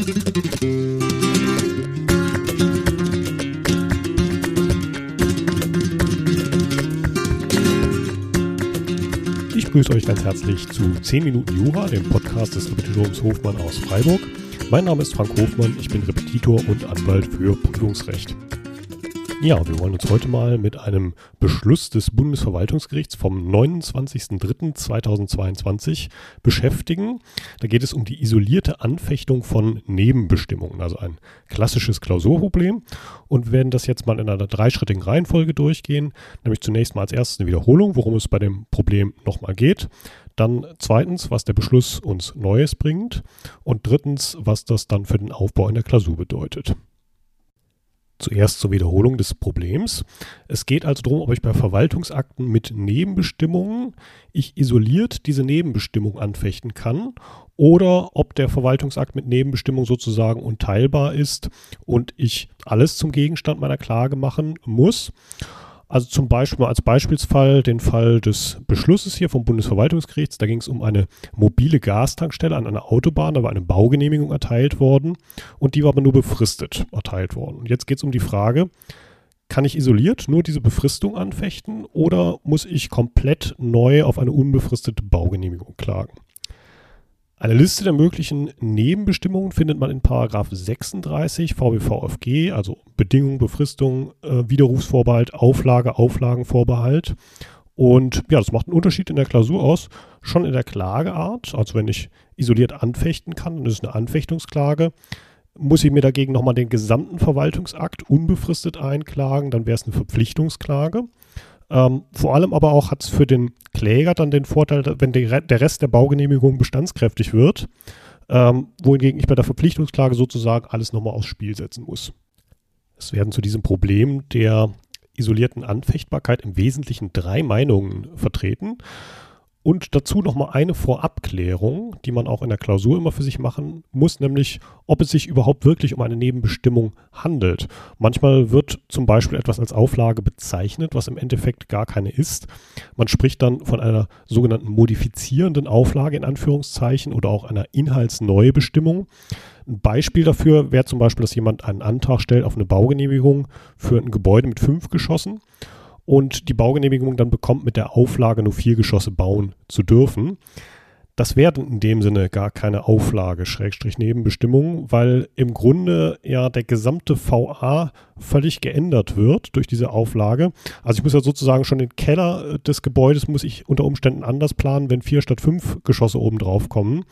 Ich grüße euch ganz herzlich zu 10 Minuten Jura, dem Podcast des Repetitoriums Hofmann aus Freiburg. Mein Name ist Frank Hofmann, ich bin Repetitor und Anwalt für Prüfungsrecht. Ja, wir wollen uns heute mal mit einem Beschluss des Bundesverwaltungsgerichts vom 29.03.2022 beschäftigen. Da geht es um die isolierte Anfechtung von Nebenbestimmungen, also ein klassisches Klausurproblem. Und wir werden das jetzt mal in einer dreischrittigen Reihenfolge durchgehen, nämlich zunächst mal als erstes eine Wiederholung, worum es bei dem Problem nochmal geht. Dann zweitens, was der Beschluss uns Neues bringt. Und drittens, was das dann für den Aufbau in der Klausur bedeutet. Zuerst zur Wiederholung des Problems. Es geht also darum, ob ich bei Verwaltungsakten mit Nebenbestimmungen ich isoliert diese Nebenbestimmung anfechten kann oder ob der Verwaltungsakt mit Nebenbestimmung sozusagen unteilbar ist und ich alles zum Gegenstand meiner Klage machen muss. Also zum Beispiel als Beispielsfall den Fall des Beschlusses hier vom Bundesverwaltungsgerichts. Da ging es um eine mobile Gastankstelle an einer Autobahn. Da war eine Baugenehmigung erteilt worden und die war aber nur befristet erteilt worden. Und jetzt geht es um die Frage, kann ich isoliert nur diese Befristung anfechten oder muss ich komplett neu auf eine unbefristete Baugenehmigung klagen? Eine Liste der möglichen Nebenbestimmungen findet man in Paragraph 36 VWVFG, also Bedingung, Befristung, äh, Widerrufsvorbehalt, Auflage, Auflagenvorbehalt. Und ja, das macht einen Unterschied in der Klausur aus. Schon in der Klageart, also wenn ich isoliert anfechten kann, dann ist es eine Anfechtungsklage. Muss ich mir dagegen nochmal den gesamten Verwaltungsakt unbefristet einklagen, dann wäre es eine Verpflichtungsklage. Ähm, vor allem aber auch hat es für den Kläger dann den Vorteil, wenn der, der Rest der Baugenehmigung bestandskräftig wird, ähm, wohingegen ich bei der Verpflichtungsklage sozusagen alles nochmal aufs Spiel setzen muss. Es werden zu diesem Problem der isolierten Anfechtbarkeit im Wesentlichen drei Meinungen vertreten. Und dazu nochmal eine Vorabklärung, die man auch in der Klausur immer für sich machen muss, nämlich ob es sich überhaupt wirklich um eine Nebenbestimmung handelt. Manchmal wird zum Beispiel etwas als Auflage bezeichnet, was im Endeffekt gar keine ist. Man spricht dann von einer sogenannten modifizierenden Auflage in Anführungszeichen oder auch einer Inhaltsneubestimmung. Ein Beispiel dafür wäre zum Beispiel, dass jemand einen Antrag stellt auf eine Baugenehmigung für ein Gebäude mit fünf Geschossen und die Baugenehmigung dann bekommt mit der Auflage nur vier Geschosse bauen zu dürfen. Das wäre in dem Sinne gar keine Auflage, Schrägstrich Nebenbestimmung, weil im Grunde ja der gesamte VA völlig geändert wird durch diese Auflage. Also ich muss ja sozusagen schon den Keller des Gebäudes muss ich unter Umständen anders planen, wenn vier statt fünf Geschosse oben drauf kommen.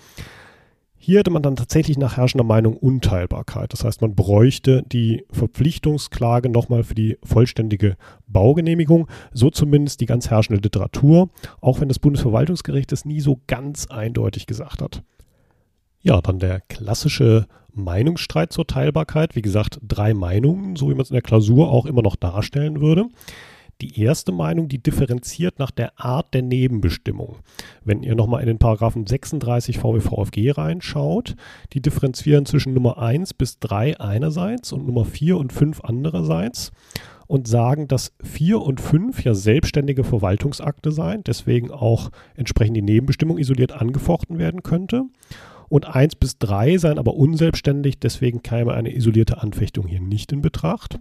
Hier hätte man dann tatsächlich nach herrschender Meinung Unteilbarkeit. Das heißt, man bräuchte die Verpflichtungsklage nochmal für die vollständige Baugenehmigung. So zumindest die ganz herrschende Literatur, auch wenn das Bundesverwaltungsgericht es nie so ganz eindeutig gesagt hat. Ja, dann der klassische Meinungsstreit zur Teilbarkeit. Wie gesagt, drei Meinungen, so wie man es in der Klausur auch immer noch darstellen würde. Die erste Meinung, die differenziert nach der Art der Nebenbestimmung. Wenn ihr nochmal in den Paragraphen 36 VWVFG reinschaut, die differenzieren zwischen Nummer 1 bis 3 einerseits und Nummer 4 und 5 andererseits und sagen, dass 4 und 5 ja selbstständige Verwaltungsakte seien, deswegen auch entsprechend die Nebenbestimmung isoliert angefochten werden könnte. Und 1 bis 3 seien aber unselbstständig, deswegen käme eine isolierte Anfechtung hier nicht in Betracht.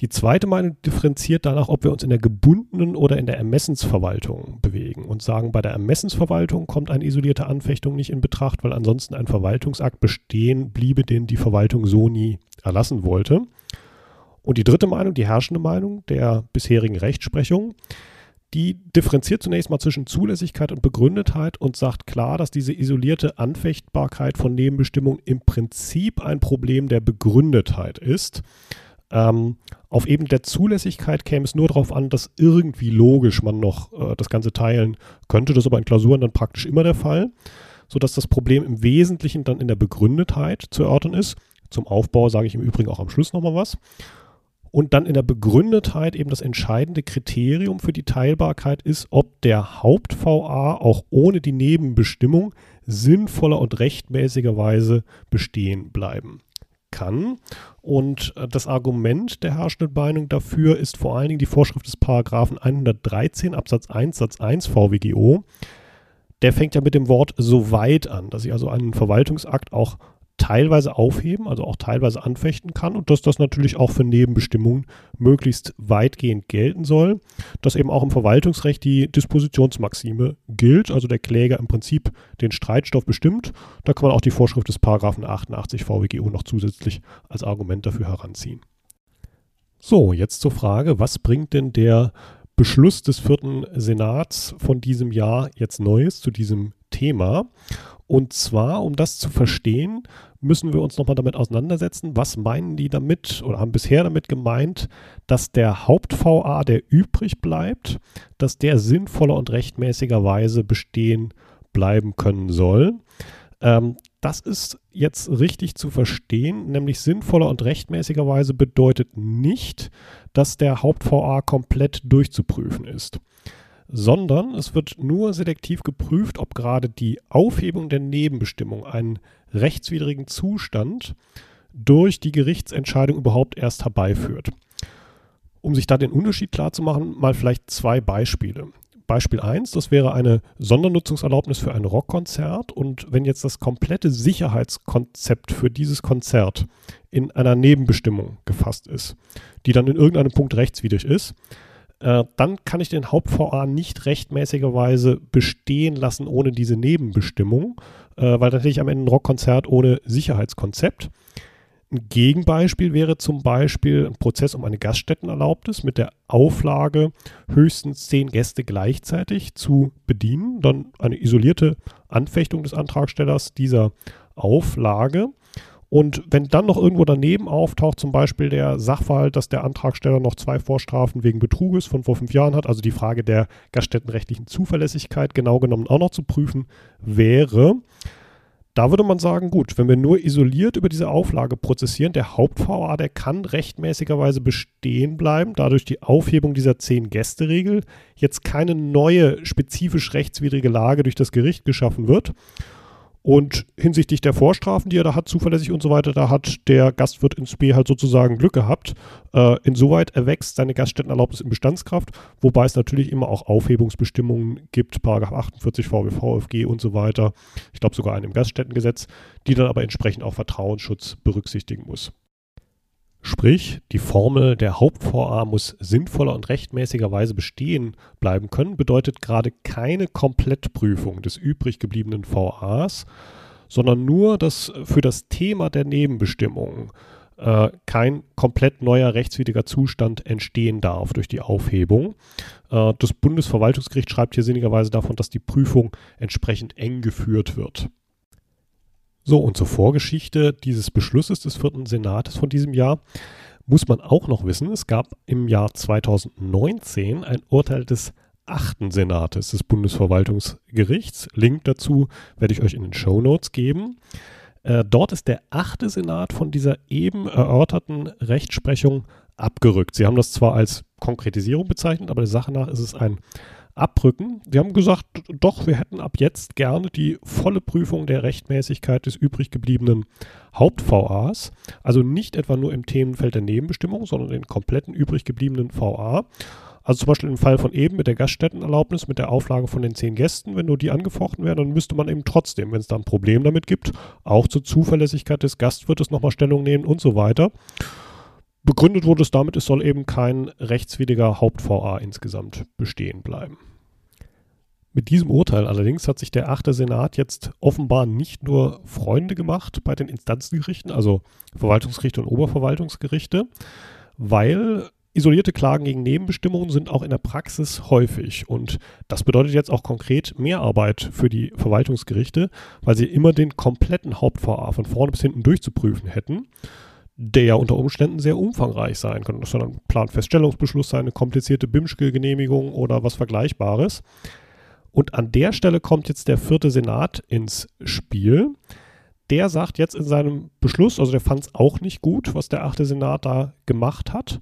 Die zweite Meinung differenziert danach, ob wir uns in der gebundenen oder in der Ermessensverwaltung bewegen und sagen, bei der Ermessensverwaltung kommt eine isolierte Anfechtung nicht in Betracht, weil ansonsten ein Verwaltungsakt bestehen bliebe, den die Verwaltung so nie erlassen wollte. Und die dritte Meinung, die herrschende Meinung der bisherigen Rechtsprechung, die differenziert zunächst mal zwischen Zulässigkeit und Begründetheit und sagt klar, dass diese isolierte Anfechtbarkeit von Nebenbestimmungen im Prinzip ein Problem der Begründetheit ist. Ähm, auf Ebene der Zulässigkeit käme es nur darauf an, dass irgendwie logisch man noch äh, das Ganze teilen könnte. Das ist aber in Klausuren dann praktisch immer der Fall, sodass das Problem im Wesentlichen dann in der Begründetheit zu erörtern ist. Zum Aufbau sage ich im Übrigen auch am Schluss nochmal was. Und dann in der Begründetheit eben das entscheidende Kriterium für die Teilbarkeit ist, ob der Haupt-VA auch ohne die Nebenbestimmung sinnvoller und rechtmäßigerweise bestehen bleiben kann. Und äh, das Argument der herrschenden Meinung dafür ist vor allen Dingen die Vorschrift des Paragraphen 113 Absatz 1 Satz 1 VWGO. Der fängt ja mit dem Wort soweit an, dass ich also einen Verwaltungsakt auch teilweise aufheben, also auch teilweise anfechten kann und dass das natürlich auch für Nebenbestimmungen möglichst weitgehend gelten soll, dass eben auch im Verwaltungsrecht die Dispositionsmaxime gilt, also der Kläger im Prinzip den Streitstoff bestimmt. Da kann man auch die Vorschrift des Paragraphen 88 VWGO noch zusätzlich als Argument dafür heranziehen. So, jetzt zur Frage, was bringt denn der Beschluss des vierten Senats von diesem Jahr jetzt Neues zu diesem Thema? Und zwar, um das zu verstehen, müssen wir uns nochmal damit auseinandersetzen, was meinen die damit oder haben bisher damit gemeint, dass der Haupt-VA, der übrig bleibt, dass der sinnvoller und rechtmäßigerweise bestehen bleiben können soll. Ähm, das ist jetzt richtig zu verstehen, nämlich sinnvoller und rechtmäßigerweise bedeutet nicht, dass der Haupt-VA komplett durchzuprüfen ist sondern es wird nur selektiv geprüft, ob gerade die Aufhebung der Nebenbestimmung einen rechtswidrigen Zustand durch die Gerichtsentscheidung überhaupt erst herbeiführt. Um sich da den Unterschied klarzumachen, mal vielleicht zwei Beispiele. Beispiel 1, das wäre eine Sondernutzungserlaubnis für ein Rockkonzert und wenn jetzt das komplette Sicherheitskonzept für dieses Konzert in einer Nebenbestimmung gefasst ist, die dann in irgendeinem Punkt rechtswidrig ist, äh, dann kann ich den Haupt-VA nicht rechtmäßigerweise bestehen lassen ohne diese Nebenbestimmung, äh, weil dann hätte ich am Ende ein Rockkonzert ohne Sicherheitskonzept. Ein Gegenbeispiel wäre zum Beispiel ein Prozess um eine Gaststättenerlaubnis mit der Auflage, höchstens zehn Gäste gleichzeitig zu bedienen. Dann eine isolierte Anfechtung des Antragstellers dieser Auflage. Und wenn dann noch irgendwo daneben auftaucht, zum Beispiel der Sachverhalt, dass der Antragsteller noch zwei Vorstrafen wegen Betruges von vor fünf Jahren hat, also die Frage der gaststättenrechtlichen Zuverlässigkeit genau genommen auch noch zu prüfen wäre, da würde man sagen, gut, wenn wir nur isoliert über diese Auflage prozessieren, der Haupt-VA, der kann rechtmäßigerweise bestehen bleiben, dadurch die Aufhebung dieser Zehn-Gäste-Regel jetzt keine neue spezifisch rechtswidrige Lage durch das Gericht geschaffen wird. Und hinsichtlich der Vorstrafen, die er da hat, zuverlässig und so weiter, da hat der Gastwirt ins B halt sozusagen Glück gehabt. Äh, insoweit erwächst seine Gaststättenerlaubnis in Bestandskraft, wobei es natürlich immer auch Aufhebungsbestimmungen gibt, Paragraph 48 VWV, VfG und so weiter. Ich glaube sogar einen im Gaststättengesetz, die dann aber entsprechend auch Vertrauensschutz berücksichtigen muss. Sprich, die Formel der Haupt-VA muss sinnvoller und rechtmäßigerweise bestehen bleiben können, bedeutet gerade keine Komplettprüfung des übrig gebliebenen VAs, sondern nur, dass für das Thema der Nebenbestimmungen äh, kein komplett neuer rechtswidriger Zustand entstehen darf durch die Aufhebung. Äh, das Bundesverwaltungsgericht schreibt hier sinnigerweise davon, dass die Prüfung entsprechend eng geführt wird. So, und zur Vorgeschichte dieses Beschlusses des vierten Senates von diesem Jahr muss man auch noch wissen, es gab im Jahr 2019 ein Urteil des achten Senates des Bundesverwaltungsgerichts. Link dazu werde ich euch in den Show Notes geben. Äh, dort ist der achte Senat von dieser eben erörterten Rechtsprechung abgerückt. Sie haben das zwar als Konkretisierung bezeichnet, aber der Sache nach ist es ein abrücken. Sie haben gesagt, doch, wir hätten ab jetzt gerne die volle Prüfung der Rechtmäßigkeit des übrig gebliebenen Haupt-VAs. Also nicht etwa nur im Themenfeld der Nebenbestimmung, sondern den kompletten übrig gebliebenen VA. Also zum Beispiel im Fall von eben mit der Gaststättenerlaubnis, mit der Auflage von den zehn Gästen, wenn nur die angefochten werden, dann müsste man eben trotzdem, wenn es da ein Problem damit gibt, auch zur Zuverlässigkeit des Gastwirtes nochmal Stellung nehmen und so weiter. Begründet wurde es damit, es soll eben kein rechtswidriger Haupt-VA insgesamt bestehen bleiben. Mit diesem Urteil allerdings hat sich der achte Senat jetzt offenbar nicht nur Freunde gemacht bei den Instanzengerichten, also Verwaltungsgerichte und Oberverwaltungsgerichte, weil isolierte Klagen gegen Nebenbestimmungen sind auch in der Praxis häufig. Und das bedeutet jetzt auch konkret mehr Arbeit für die Verwaltungsgerichte, weil sie immer den kompletten Haupt-VA von vorne bis hinten durchzuprüfen hätten der ja unter Umständen sehr umfangreich sein kann. Das soll ein Planfeststellungsbeschluss sein, eine komplizierte BIMSCHL-Genehmigung oder was Vergleichbares. Und an der Stelle kommt jetzt der vierte Senat ins Spiel. Der sagt jetzt in seinem Beschluss, also der fand es auch nicht gut, was der achte Senat da gemacht hat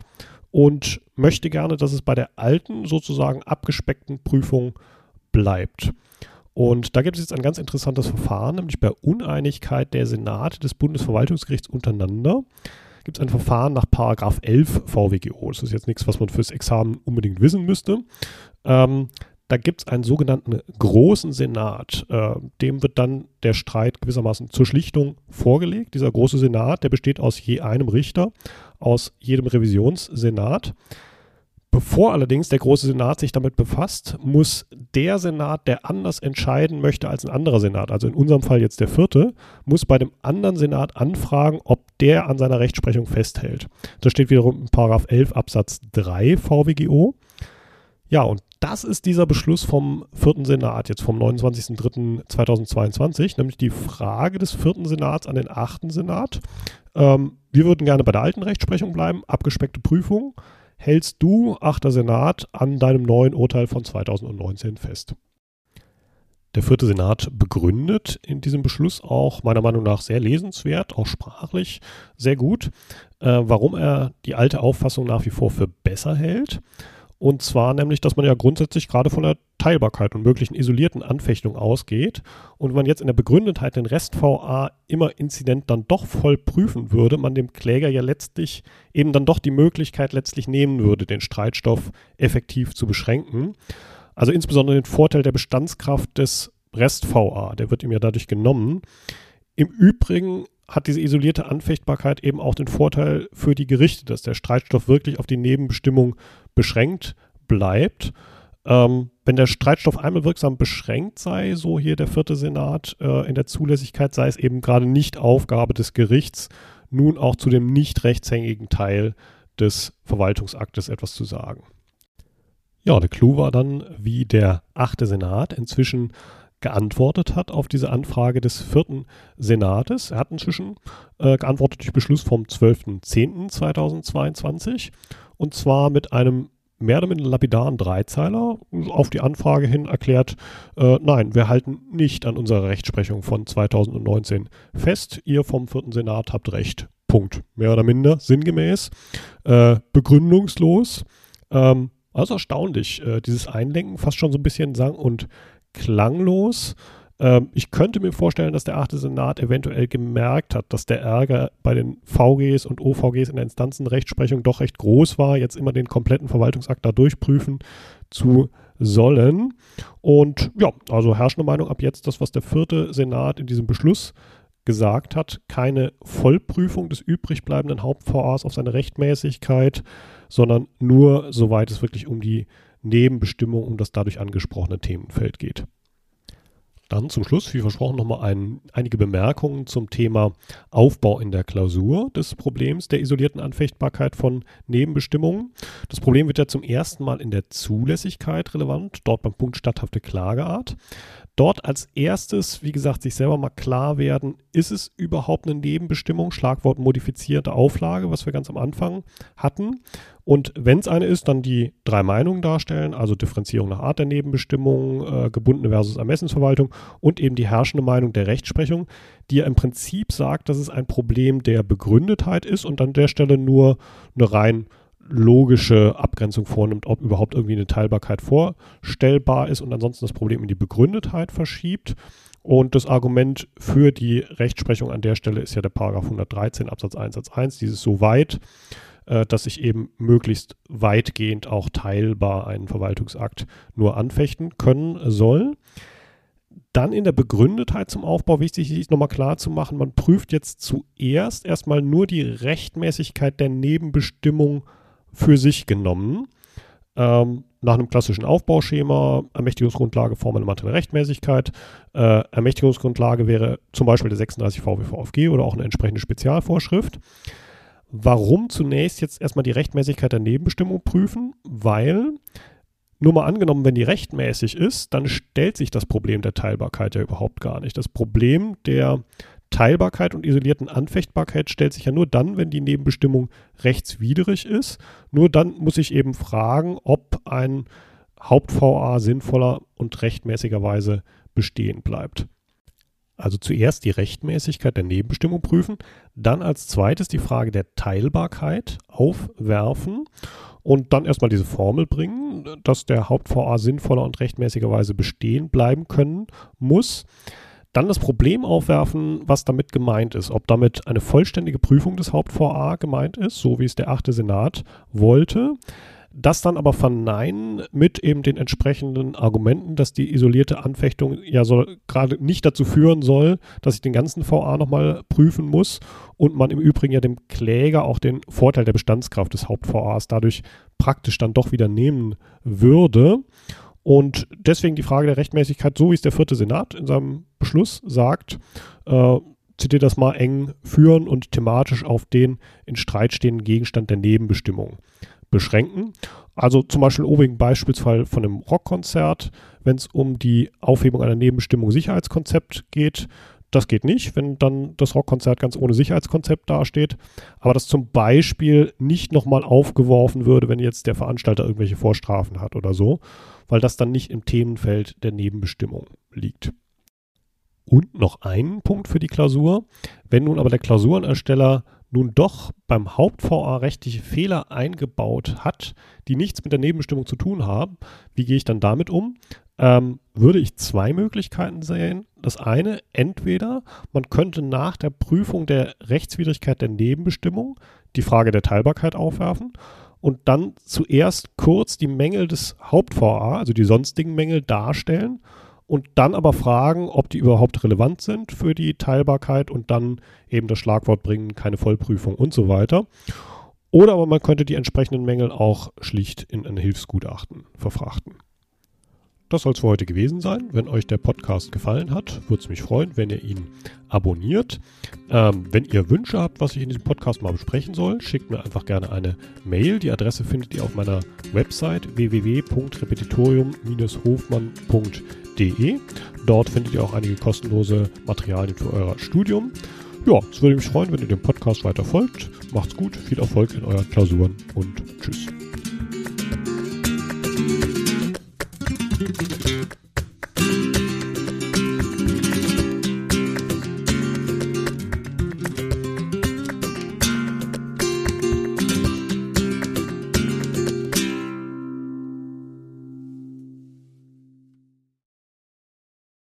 und möchte gerne, dass es bei der alten, sozusagen abgespeckten Prüfung bleibt. Und da gibt es jetzt ein ganz interessantes Verfahren, nämlich bei Uneinigkeit der Senate des Bundesverwaltungsgerichts untereinander gibt es ein Verfahren nach Paragraph 11 VWGO. Das ist jetzt nichts, was man fürs Examen unbedingt wissen müsste. Ähm, da gibt es einen sogenannten großen Senat. Äh, dem wird dann der Streit gewissermaßen zur Schlichtung vorgelegt. Dieser große Senat, der besteht aus je einem Richter, aus jedem Revisionssenat. Bevor allerdings der große Senat sich damit befasst, muss der Senat, der anders entscheiden möchte als ein anderer Senat, also in unserem Fall jetzt der vierte, muss bei dem anderen Senat anfragen, ob der an seiner Rechtsprechung festhält. Das steht wiederum in Paragraph 11 Absatz 3 VWGO. Ja, und das ist dieser Beschluss vom vierten Senat, jetzt vom 29.03.2022, nämlich die Frage des vierten Senats an den achten Senat. Ähm, wir würden gerne bei der alten Rechtsprechung bleiben, abgespeckte Prüfung. Hältst du, achter Senat, an deinem neuen Urteil von 2019 fest? Der vierte Senat begründet in diesem Beschluss auch meiner Meinung nach sehr lesenswert, auch sprachlich sehr gut, äh, warum er die alte Auffassung nach wie vor für besser hält. Und zwar nämlich, dass man ja grundsätzlich gerade von der Teilbarkeit und möglichen isolierten Anfechtungen ausgeht. Und wenn man jetzt in der Begründetheit den Rest VA immer Inzident dann doch voll prüfen würde, man dem Kläger ja letztlich eben dann doch die Möglichkeit letztlich nehmen würde, den Streitstoff effektiv zu beschränken. Also insbesondere den Vorteil der Bestandskraft des Rest VA, der wird ihm ja dadurch genommen. Im Übrigen hat diese isolierte Anfechtbarkeit eben auch den Vorteil für die Gerichte, dass der Streitstoff wirklich auf die Nebenbestimmung beschränkt bleibt. Ähm, wenn der Streitstoff einmal wirksam beschränkt sei, so hier der vierte Senat äh, in der Zulässigkeit, sei es eben gerade nicht Aufgabe des Gerichts, nun auch zu dem nicht rechtshängigen Teil des Verwaltungsaktes etwas zu sagen. Ja, der Clou war dann, wie der achte Senat inzwischen geantwortet hat auf diese Anfrage des vierten Senates. Er hat inzwischen äh, geantwortet durch Beschluss vom 12.10.2022 und zwar mit einem mehr oder minder lapidaren Dreizeiler auf die Anfrage hin erklärt, äh, nein, wir halten nicht an unserer Rechtsprechung von 2019 fest. Ihr vom vierten Senat habt recht. Punkt. Mehr oder minder sinngemäß, äh, begründungslos. Ähm, also erstaunlich, äh, dieses Einlenken, fast schon so ein bisschen sang- und klanglos. Ähm, ich könnte mir vorstellen, dass der achte Senat eventuell gemerkt hat, dass der Ärger bei den VGs und OVGs in der Instanzenrechtsprechung doch recht groß war, jetzt immer den kompletten Verwaltungsakt da durchprüfen zu sollen. Und ja, also herrschende Meinung ab jetzt das, was der vierte Senat in diesem Beschluss gesagt hat, keine Vollprüfung des übrigbleibenden Haupt-VAs auf seine Rechtmäßigkeit, sondern nur soweit es wirklich um die Nebenbestimmung um das dadurch angesprochene Themenfeld geht. Dann zum Schluss, wie versprochen, nochmal ein, einige Bemerkungen zum Thema Aufbau in der Klausur des Problems der isolierten Anfechtbarkeit von Nebenbestimmungen. Das Problem wird ja zum ersten Mal in der Zulässigkeit relevant, dort beim Punkt statthafte Klageart. Dort als erstes, wie gesagt, sich selber mal klar werden, ist es überhaupt eine Nebenbestimmung, Schlagwort modifizierte Auflage, was wir ganz am Anfang hatten. Und wenn es eine ist, dann die drei Meinungen darstellen, also Differenzierung nach Art der Nebenbestimmung, äh, gebundene versus Ermessensverwaltung und eben die herrschende Meinung der Rechtsprechung, die ja im Prinzip sagt, dass es ein Problem der Begründetheit ist und an der Stelle nur eine rein logische Abgrenzung vornimmt, ob überhaupt irgendwie eine Teilbarkeit vorstellbar ist und ansonsten das Problem in die Begründetheit verschiebt. Und das Argument für die Rechtsprechung an der Stelle ist ja der Paragraph 113 Absatz 1 Satz 1, dieses so weit, äh, dass ich eben möglichst weitgehend auch teilbar einen Verwaltungsakt nur anfechten können soll. Dann in der Begründetheit zum Aufbau wichtig ist nochmal klar zu machen, man prüft jetzt zuerst erstmal nur die Rechtmäßigkeit der Nebenbestimmung für sich genommen. Ähm, nach einem klassischen Aufbauschema, Ermächtigungsgrundlage, formelle materielle Rechtmäßigkeit. Äh, Ermächtigungsgrundlage wäre zum Beispiel der 36 VWVFG oder auch eine entsprechende Spezialvorschrift. Warum zunächst jetzt erstmal die Rechtmäßigkeit der Nebenbestimmung prüfen? Weil, nur mal angenommen, wenn die rechtmäßig ist, dann stellt sich das Problem der Teilbarkeit ja überhaupt gar nicht. Das Problem der Teilbarkeit und isolierten Anfechtbarkeit stellt sich ja nur dann, wenn die Nebenbestimmung rechtswidrig ist. Nur dann muss ich eben fragen, ob ein Haupt-VA sinnvoller und rechtmäßigerweise bestehen bleibt. Also zuerst die Rechtmäßigkeit der Nebenbestimmung prüfen, dann als zweites die Frage der Teilbarkeit aufwerfen und dann erstmal diese Formel bringen, dass der Haupt-VA sinnvoller und rechtmäßigerweise bestehen bleiben können muss. Dann das Problem aufwerfen, was damit gemeint ist. Ob damit eine vollständige Prüfung des Haupt-VA gemeint ist, so wie es der achte Senat wollte. Das dann aber verneinen mit eben den entsprechenden Argumenten, dass die isolierte Anfechtung ja soll, gerade nicht dazu führen soll, dass ich den ganzen VA nochmal prüfen muss und man im Übrigen ja dem Kläger auch den Vorteil der Bestandskraft des Haupt-VAs dadurch praktisch dann doch wieder nehmen würde. Und deswegen die Frage der Rechtmäßigkeit, so wie es der vierte Senat in seinem Beschluss sagt, äh, zitiert das mal eng führen und thematisch auf den in Streit stehenden Gegenstand der Nebenbestimmung beschränken. Also zum Beispiel obigen Beispielsfall von einem Rockkonzert, wenn es um die Aufhebung einer Nebenbestimmung Sicherheitskonzept geht. Das geht nicht, wenn dann das Rockkonzert ganz ohne Sicherheitskonzept dasteht. Aber das zum Beispiel nicht nochmal aufgeworfen würde, wenn jetzt der Veranstalter irgendwelche Vorstrafen hat oder so, weil das dann nicht im Themenfeld der Nebenbestimmung liegt. Und noch einen Punkt für die Klausur. Wenn nun aber der Klausurenersteller nun doch beim Haupt-VA rechtliche Fehler eingebaut hat, die nichts mit der Nebenbestimmung zu tun haben, wie gehe ich dann damit um? Ähm, würde ich zwei Möglichkeiten sehen. Das eine, entweder man könnte nach der Prüfung der Rechtswidrigkeit der Nebenbestimmung die Frage der Teilbarkeit aufwerfen und dann zuerst kurz die Mängel des Haupt-VA, also die sonstigen Mängel, darstellen und dann aber fragen, ob die überhaupt relevant sind für die Teilbarkeit und dann eben das Schlagwort bringen, keine Vollprüfung und so weiter. Oder aber man könnte die entsprechenden Mängel auch schlicht in ein Hilfsgutachten verfrachten. Das soll es für heute gewesen sein. Wenn euch der Podcast gefallen hat, würde es mich freuen, wenn ihr ihn abonniert. Ähm, wenn ihr Wünsche habt, was ich in diesem Podcast mal besprechen soll, schickt mir einfach gerne eine Mail. Die Adresse findet ihr auf meiner Website www.repetitorium-hofmann.de. Dort findet ihr auch einige kostenlose Materialien für euer Studium. Ja, es würde mich freuen, wenn ihr dem Podcast weiter folgt. Macht's gut, viel Erfolg in euren Klausuren und tschüss.